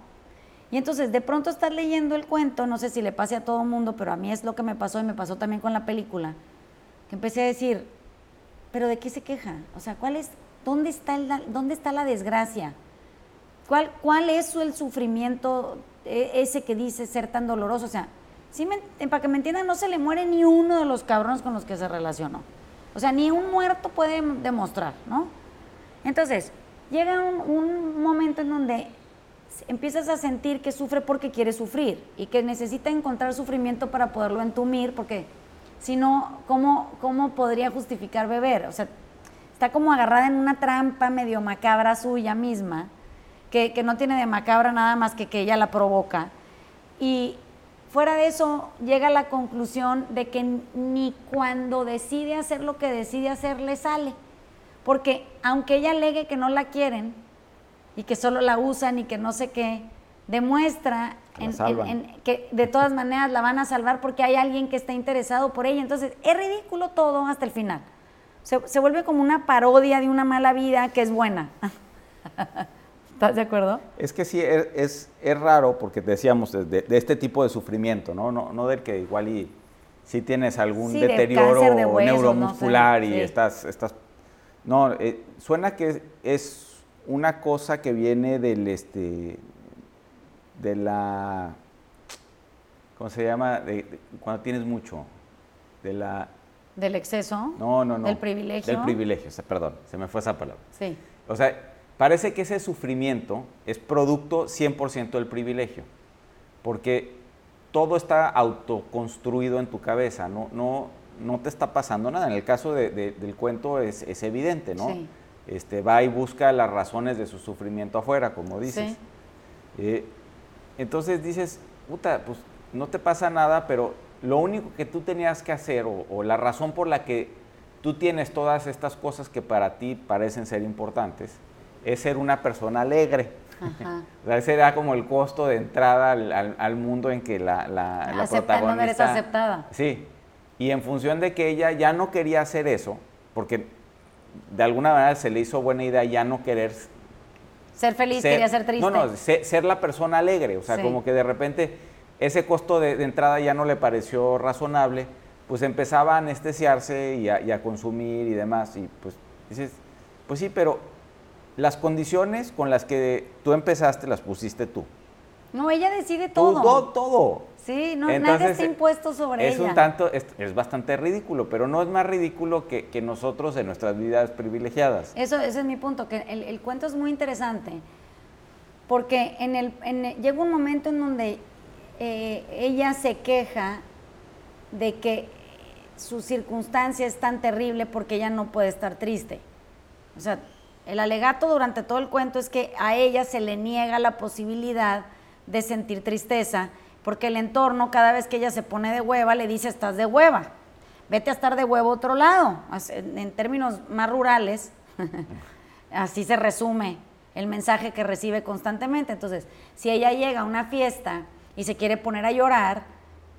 Y entonces de pronto estás leyendo el cuento, no sé si le pase a todo el mundo, pero a mí es lo que me pasó y me pasó también con la película, que empecé a decir, pero ¿de qué se queja? O sea, ¿cuál es, dónde está, el- dónde está la desgracia? ¿Cuál, ¿Cuál es el sufrimiento eh, ese que dice ser tan doloroso? O sea, me- para que me entiendan, no se le muere ni uno de los cabrones con los que se relacionó. O sea, ni un muerto puede demostrar, ¿no? Entonces, llega un, momento en donde empiezas a sentir que sufre porque quiere sufrir y que necesita encontrar sufrimiento para poderlo entumir, porque si no, ¿cómo, ¿cómo podría justificar beber? O sea, está como agarrada en una trampa medio macabra suya misma, que, que no tiene de macabra nada más que que ella la provoca. Y fuera de eso, llega a la conclusión de que ni cuando decide hacer lo que decide hacer le sale. Porque aunque ella alegue que no la quieren y que solo la usan y que no sé qué, demuestra que de todas maneras la van a salvar porque hay alguien que está interesado por ella. Entonces, es ridículo todo hasta el final. Se, vuelve como una parodia de una mala vida que es buena. <laughs> ¿Estás de acuerdo? Es que sí, es, es, raro porque decíamos de, este tipo de sufrimiento, ¿no? No, no del que igual y si tienes algún deterioro neuromuscular y estás, estás... No, eh, suena que es una cosa que viene del, este, de la, ¿cómo se llama? De, cuando tienes mucho, de la... ¿Del exceso? No, no, no. ¿Del privilegio? Del privilegio, perdón, se me fue esa palabra. Sí. O sea, parece que ese sufrimiento es producto 100% del privilegio, porque todo está autoconstruido en tu cabeza, no, no, no te está pasando nada. En el caso del cuento es, es evidente, ¿no? Sí. Este, va y busca las razones de su sufrimiento afuera, como dices. Sí. Eh, entonces dices, puta, pues no te pasa nada, pero lo único que tú tenías que hacer o, la razón por la que tú tienes todas estas cosas que para ti parecen ser importantes es ser una persona alegre. <laughs> o sea, ese era como el costo de entrada al, mundo en que la, la, la protagonista... No eres aceptada. Sí, y en función de que ella ya no quería hacer eso, porque de alguna manera se le hizo buena idea ya no querer ser feliz, quería ser triste. No, no, ser, la persona alegre. O sea, como que de repente ese costo de, entrada ya no le pareció razonable, pues empezaba a anestesiarse y a, consumir y demás. Y pues dices, pues sí, pero las condiciones con las que tú empezaste las pusiste tú. No, ella decide todo. Todo, todo. Sí, no, nadie está impuesto sobre es ella. Un tanto, es, bastante ridículo, pero no es más ridículo que, nosotros en nuestras vidas privilegiadas. Eso, ese es mi punto, que el, cuento es muy interesante, porque en el, llega un momento en donde eh, ella se queja de que su circunstancia es tan terrible porque ella no puede estar triste. O sea, el alegato durante todo el cuento es que a ella se le niega la posibilidad de sentir tristeza porque el entorno cada vez que ella se pone de hueva le dice estás de hueva, vete a estar de huevo otro lado. En términos más rurales, <laughs> así se resume el mensaje que recibe constantemente. Entonces, si ella llega a una fiesta y se quiere poner a llorar,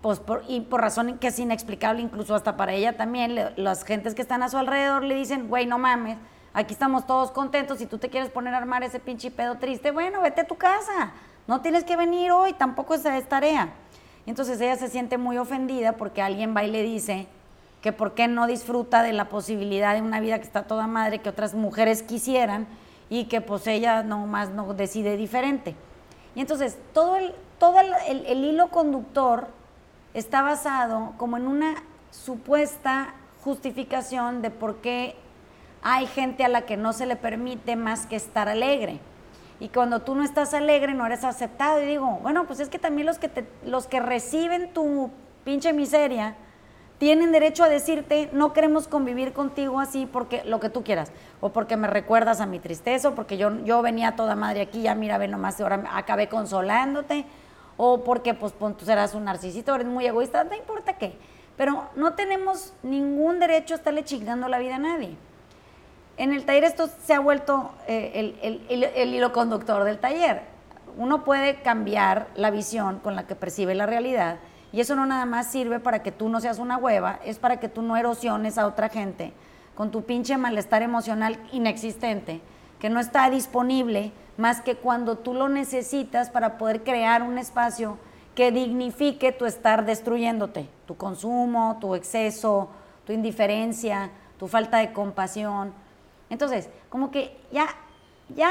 pues por, y por razón que es inexplicable incluso hasta para ella también, las gentes que están a su alrededor le dicen, güey, no mames, aquí estamos todos contentos, si tú te quieres poner a armar ese pinche pedo triste, bueno, vete a tu casa, no tienes que venir hoy, tampoco es, tarea. entonces ella se siente muy ofendida porque alguien va y le dice que por qué no disfruta de la posibilidad de una vida que está toda madre, que otras mujeres quisieran y que pues ella nomás no decide diferente. Y entonces todo el, todo el hilo conductor está basado como en una supuesta justificación de por qué hay gente a la que no se le permite más que estar alegre y cuando tú no estás alegre no eres aceptado. Y digo, bueno, pues es que también los que, te, los que reciben tu pinche miseria tienen derecho a decirte, no queremos convivir contigo así porque lo que tú quieras, o porque me recuerdas a mi tristeza, o porque yo, yo venía toda madre aquí, ya mira, ve nomás, ahora acabé consolándote, o porque pues tú serás un narcisista, eres muy egoísta, no importa qué. Pero no tenemos ningún derecho a estarle chingando la vida a nadie. En el taller esto se ha vuelto eh, el, hilo conductor del taller. Uno puede cambiar la visión con la que percibe la realidad y eso no nada más sirve para que tú no seas una hueva, es para que tú no erosiones a otra gente con tu pinche malestar emocional inexistente, que no está disponible más que cuando tú lo necesitas para poder crear un espacio que dignifique tu estar destruyéndote, tu consumo, tu exceso, tu indiferencia, tu falta de compasión entonces, como que ya, ya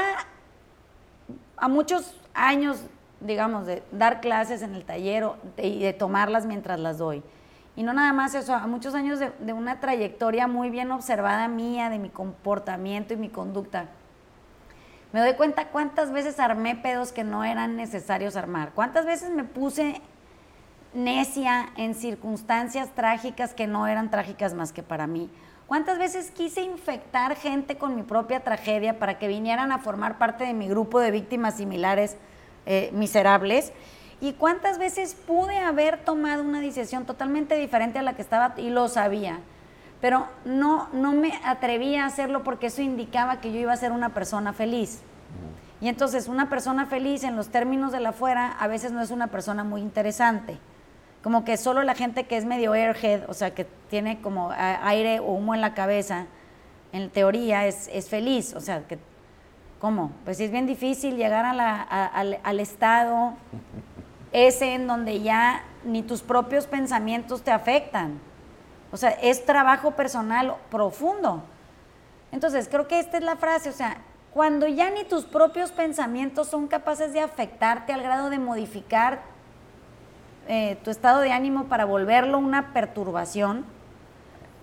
a muchos años, digamos, de dar clases en el taller y de, tomarlas mientras las doy. Y no nada más eso, a muchos años de, de una trayectoria muy bien observada mía, de mi comportamiento y mi conducta. Me doy cuenta cuántas veces armé pedos que no eran necesarios armar. Cuántas veces me puse necia en circunstancias trágicas que no eran trágicas más que para mí. ¿Cuántas veces quise infectar gente con mi propia tragedia para que vinieran a formar parte de mi grupo de víctimas similares eh, miserables? ¿Y cuántas veces pude haber tomado una decisión totalmente diferente a la que estaba y lo sabía? Pero no, no me atrevía a hacerlo porque eso indicaba que yo iba a ser una persona feliz. Y entonces una persona feliz en los términos de la afuera a veces no es una persona muy interesante. Como que solo la gente que es medio airhead, o sea, que tiene como aire o humo en la cabeza, en teoría es, es feliz. O sea, que, ¿cómo? Pues es bien difícil llegar a la, al, al estado ese en donde ya ni tus propios pensamientos te afectan. O sea, es trabajo personal profundo. Entonces, creo que esta es la frase, o sea, cuando ya ni tus propios pensamientos son capaces de afectarte al grado de modificar eh, tu estado de ánimo para volverlo una perturbación,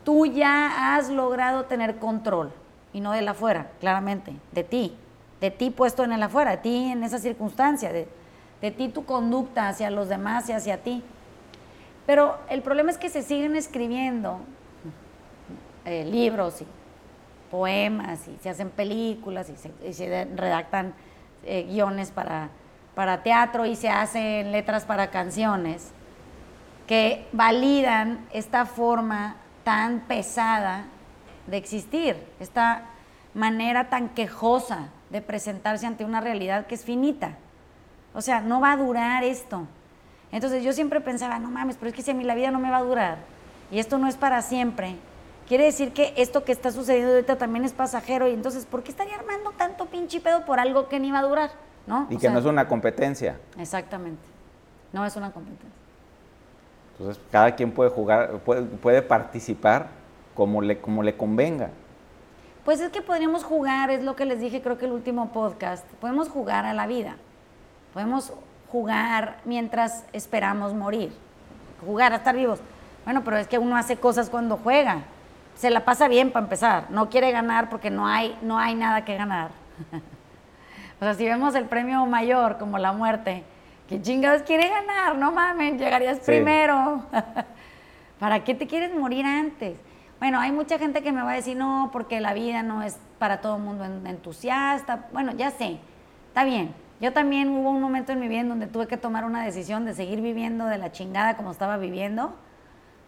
tú ya has logrado tener control, y no de la afuera, claramente, de ti, de ti puesto en el afuera, de ti en esa circunstancia, de, de ti tu conducta hacia los demás y hacia ti. Pero el problema es que se siguen escribiendo eh, libros y poemas y se hacen películas y se, redactan eh, guiones para, para teatro y se hacen letras para canciones que validan esta forma tan pesada de existir, esta manera tan quejosa de presentarse ante una realidad que es finita. O sea, no va a durar esto. Entonces yo siempre pensaba, no mames, pero es que si a mí la vida no me va a durar y esto no es para siempre, quiere decir que esto que está sucediendo ahorita también es pasajero y entonces, ¿por qué estaría armando tanto pinche pedo por algo que ni va a durar? ¿No? Y que no es una competencia. Exactamente, no es una competencia. Entonces, cada quien puede jugar, puede, puede participar como le, como le convenga. Pues es que podríamos jugar, es lo que les dije creo que el último podcast, podemos jugar a la vida, podemos jugar mientras esperamos morir, jugar a estar vivos. Bueno, pero es que uno hace cosas cuando juega, se la pasa bien para empezar, no quiere ganar porque no hay, no hay nada que ganar. <laughs> o sea, si vemos el premio mayor como la muerte, ¿qué chingados quiere ganar? No mames, llegarías primero. <laughs> ¿Para qué te quieres morir antes? Bueno, hay mucha gente que me va a decir, no, porque la vida no es para todo el mundo entusiasta. Bueno, ya sé, está bien, yo también hubo un momento en mi vida en donde tuve que tomar una decisión de seguir viviendo de la chingada como estaba viviendo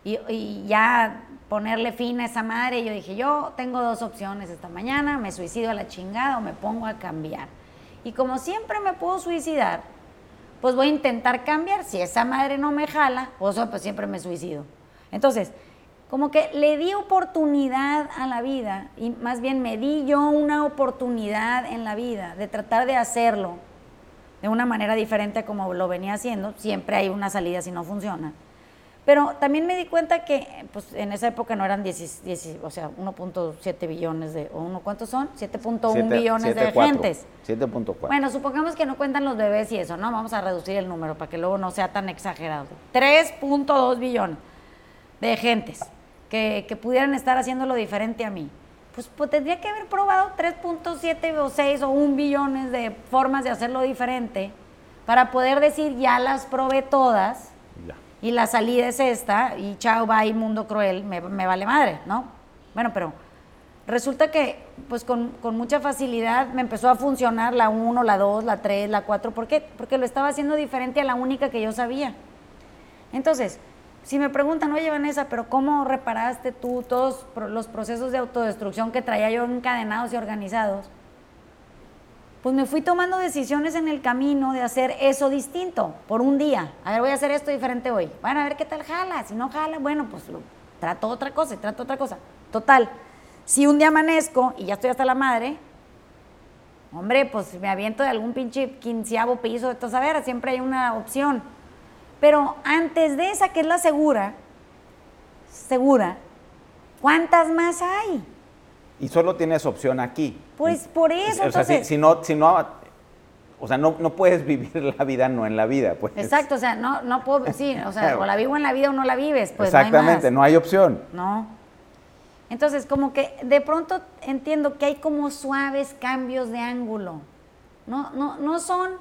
y, ya ponerle fin a esa madre. Y yo dije, yo tengo dos opciones esta mañana, me suicido a la chingada o me pongo a cambiar. Y como siempre me puedo suicidar, pues voy a intentar cambiar. Si esa madre no me jala, pues, pues siempre me suicido. Entonces, como que le di oportunidad a la vida y más bien me di yo una oportunidad en la vida de tratar de hacerlo de una manera diferente como lo venía haciendo. Siempre hay una salida si no funciona. Pero también me di cuenta que pues, en esa época no eran 10, o sea, 1.7 billones de, o uno, ¿cuántos son? 7.1 billones de gentes. 7.4. Bueno, supongamos que no cuentan los bebés y eso, ¿no? Vamos a reducir el número para que luego no sea tan exagerado. 3.2 billones de gentes que, que pudieran estar haciéndolo diferente a mí pues, pues, tendría que haber probado 3.7 o 6 o 1 billones de formas de hacerlo diferente para poder decir ya las probé todas y la salida es esta y chao, bye, mundo cruel, me, vale madre, ¿no? Bueno, pero resulta que pues con, con, mucha facilidad me empezó a funcionar la 1, la 2, la 3, la 4. ¿Por qué? Porque lo estaba haciendo diferente a la única que yo sabía. Entonces, si me preguntan, oye Vanessa, pero ¿cómo reparaste tú todos los procesos de autodestrucción que traía yo encadenados y organizados? Pues me fui tomando decisiones en el camino de hacer eso distinto por un día. A ver, voy a hacer esto diferente hoy. Bueno, a ver qué tal jala. Si no jala, bueno, pues trato otra cosa trato otra cosa. Total, si un día amanezco y ya estoy hasta la madre, hombre, pues me aviento de algún pinche quinceavo piso de toda siempre hay una opción pero antes de esa, que es la segura, segura, ¿cuántas más hay? Y solo tienes opción aquí. Pues por eso. O sea, si, no, si no, o sea, no, no, puedes <laughs> vivir la vida no en la vida, pues. Exacto, o sea, no, no puedo, sí, o sea, o la vivo en la vida o no la vives, pues. Exactamente, no hay, opción. No. Entonces, como que de pronto entiendo que hay como suaves cambios de ángulo. No, no, no son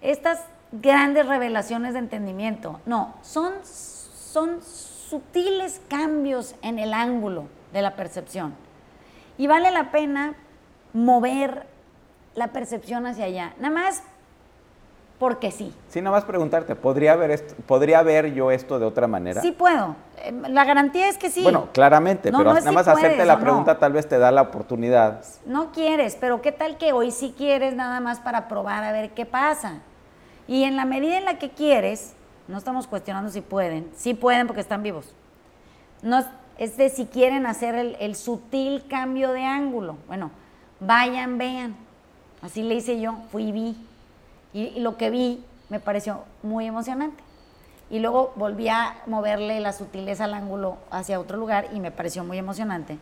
estas grandes revelaciones de entendimiento. No, son, son sutiles cambios en el ángulo de la percepción. Y vale la pena mover la percepción hacia allá. Nada más porque sí. Sí, nada más preguntarte, ¿podría ver, esto, ¿podría ver yo esto de otra manera? Sí puedo. Eh, La garantía es que sí. Bueno, claramente, No, pero no nada si más hacerte puedes la no. pregunta tal vez te da la oportunidad. No quieres, pero ¿qué tal que hoy sí quieres nada más para probar a ver qué pasa? Y en la medida en la que quieres, no estamos cuestionando si pueden, sí pueden porque están vivos. No, es- de si quieren hacer el, sutil cambio de ángulo. Bueno, vayan, vean. Así le hice yo, fui y vi. Y, lo que vi me pareció muy emocionante. Y luego volví a moverle la sutileza al ángulo hacia otro lugar y me pareció muy emocionante.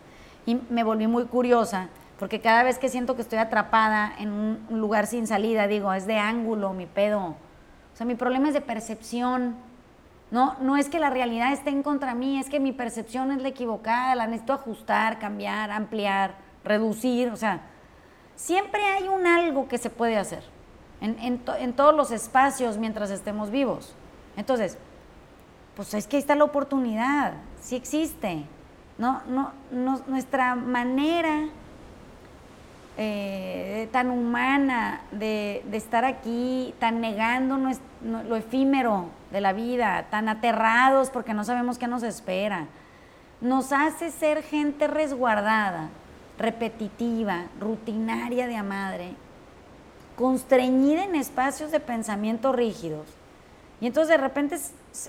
Y me volví muy curiosa porque cada vez que siento que estoy atrapada en un lugar sin salida, digo, es de ángulo mi pedo. O sea, mi problema es de percepción. No, no es que la realidad esté en contra mí, es que mi percepción es la equivocada, la necesito ajustar, cambiar, ampliar, reducir. O sea, siempre hay un algo que se puede hacer en, en en todos los espacios mientras estemos vivos. Entonces, pues es que ahí está la oportunidad, sí existe. No, no, no- nuestra manera eh, tan humana de, estar aquí, tan negando no- lo efímero de la vida, tan aterrados porque no sabemos qué nos espera, nos hace ser gente resguardada, repetitiva, rutinaria de a madre, constreñida en espacios de pensamiento rígidos. Y entonces de repente,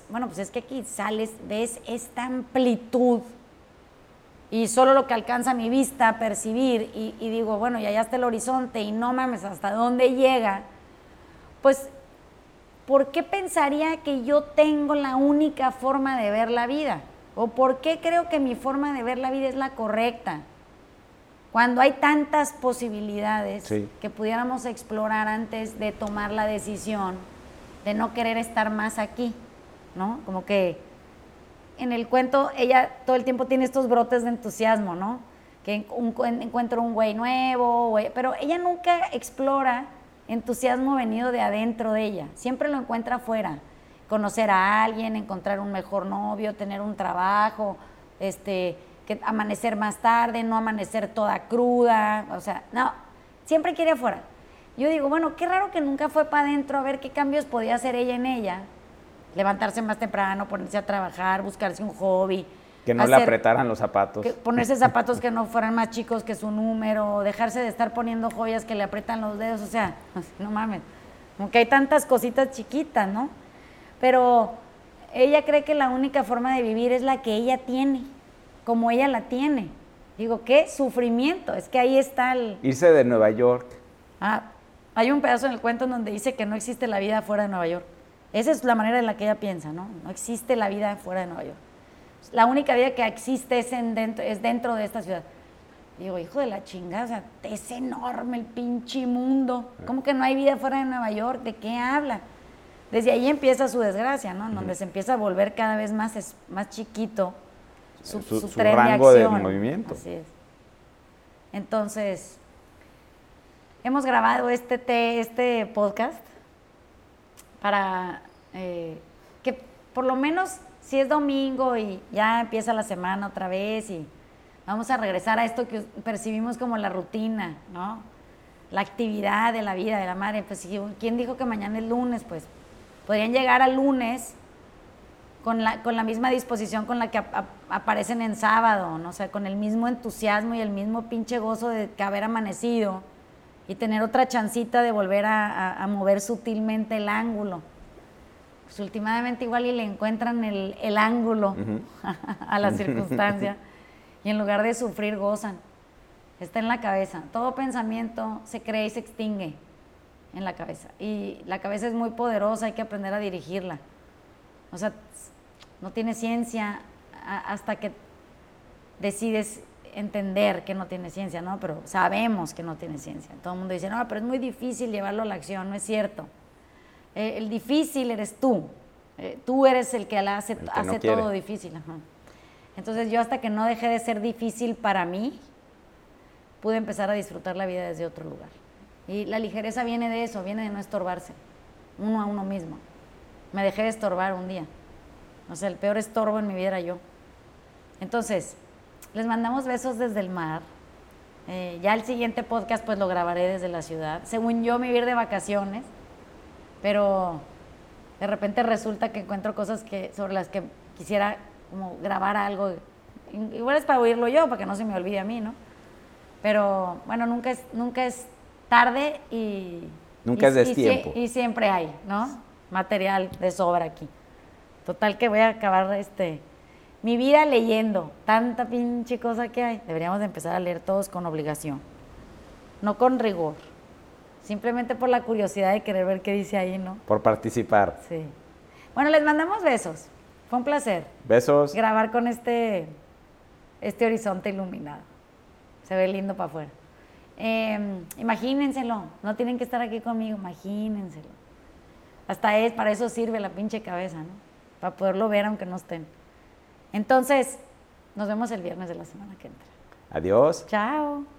bueno, pues es que aquí sales, ves esta amplitud y solo lo que alcanza mi vista a percibir y, y digo, bueno, y allá está el horizonte y no mames, ¿hasta dónde llega? Pues, ¿por qué pensaría que yo tengo la única forma de ver la vida? ¿O por qué creo que mi forma de ver la vida es la correcta? Cuando hay tantas posibilidades Sí. que pudiéramos explorar antes de tomar la decisión de no querer estar más aquí, ¿no? Como que en el cuento ella todo el tiempo tiene estos brotes de entusiasmo, ¿no? Que un- encuentro un güey nuevo, pero ella nunca explora entusiasmo venido de adentro de ella, siempre lo encuentra afuera. Conocer a alguien, encontrar un mejor novio, tener un trabajo, este, amanecer más tarde, no amanecer toda cruda, o sea, no, siempre quiere afuera. Yo digo, bueno, qué raro que nunca fue para adentro a ver qué cambios podía hacer ella en ella, levantarse más temprano, ponerse a trabajar, buscarse un hobby. Que no le apretaran los zapatos. que ponerse zapatos que no fueran más chicos que su número, dejarse de estar poniendo joyas que le aprietan los dedos, o sea, <laughs> no mames, como que hay tantas cositas chiquitas, ¿no? Pero ella cree que la única forma de vivir es la que ella tiene, como ella la tiene. Digo, qué sufrimiento, es que ahí está el... Irse de Nueva York. Ah, hay un pedazo en el cuento en donde dice que no existe la vida fuera de Nueva York. Esa es la manera en la que ella piensa, ¿no? No existe la vida fuera de Nueva York. La única vida que existe es, en dentro, es dentro de esta ciudad. Digo, hijo de la chingada, o sea, es enorme el pinche mundo. ¿Cómo que no hay vida fuera de Nueva York? ¿De qué habla? Desde ahí empieza su desgracia, ¿no? En Donde se empieza a volver cada vez más, es- más chiquito su, Su- su su tren rango de acción. movimiento. Así es. Entonces, hemos grabado este, te- este podcast para eh, que por lo menos si es domingo y ya empieza la semana otra vez y vamos a regresar a esto que percibimos como la rutina, ¿no? La actividad de la vida de la madre. Pues, ¿quién dijo que mañana es lunes? Pues podrían llegar al lunes con la, con la misma disposición con la que ap- ap- aparecen en sábado, ¿no? O sea, con el mismo entusiasmo y el mismo pinche gozo de que haber amanecido y tener otra chancita de volver a, a- a mover sutilmente el ángulo. Pues últimamente igual y le encuentran el, el ángulo <laughs> a la circunstancia <laughs> y en lugar de sufrir gozan. Está en la cabeza. Todo pensamiento se cree y se extingue en la cabeza. Y la cabeza es muy poderosa, hay que aprender a dirigirla. O sea, no tiene ciencia hasta que decides entender que no tiene ciencia, ¿no? Pero sabemos que no tiene ciencia. Todo el mundo dice, no, pero es muy difícil llevarlo a la acción, no es cierto. Eh, el difícil eres tú. Eh, tú eres el que la hace, que todo difícil. ajá. Entonces yo hasta que no dejé de ser difícil para mí, pude empezar a disfrutar la vida desde otro lugar. Y la ligereza viene de eso, viene de no estorbarse, uno a uno mismo. Me dejé de estorbar un día. O sea, el peor estorbo en mi vida era yo. Entonces, les mandamos besos desde el mar. Eh, ya el siguiente podcast pues lo grabaré desde la ciudad. Según yo me voy a ir de vacaciones. pero de repente resulta que encuentro cosas que, sobre las que quisiera como grabar algo. Igual es para oírlo yo, para que no se me olvide a mí, ¿no? Pero bueno, nunca es, nunca es tarde y... Nunca y- es y destiempo. Y, siempre hay, ¿no? Material de sobra aquí. Total que voy a acabar este, mi vida leyendo. Tanta pinche cosa que hay. Deberíamos de empezar a leer todos con obligación. No con rigor. Simplemente por la curiosidad de querer ver qué dice ahí, ¿no? Por participar. Sí. Bueno, les mandamos besos. Fue un placer Besos. grabar con este, este horizonte iluminado. Se ve lindo para afuera. Eh, imagínenselo, no tienen que estar aquí conmigo, imagínenselo. Hasta es, para eso sirve la pinche cabeza, ¿no? Para poderlo ver aunque no estén. Entonces, nos vemos el viernes de la semana que entra. Adiós. Chao.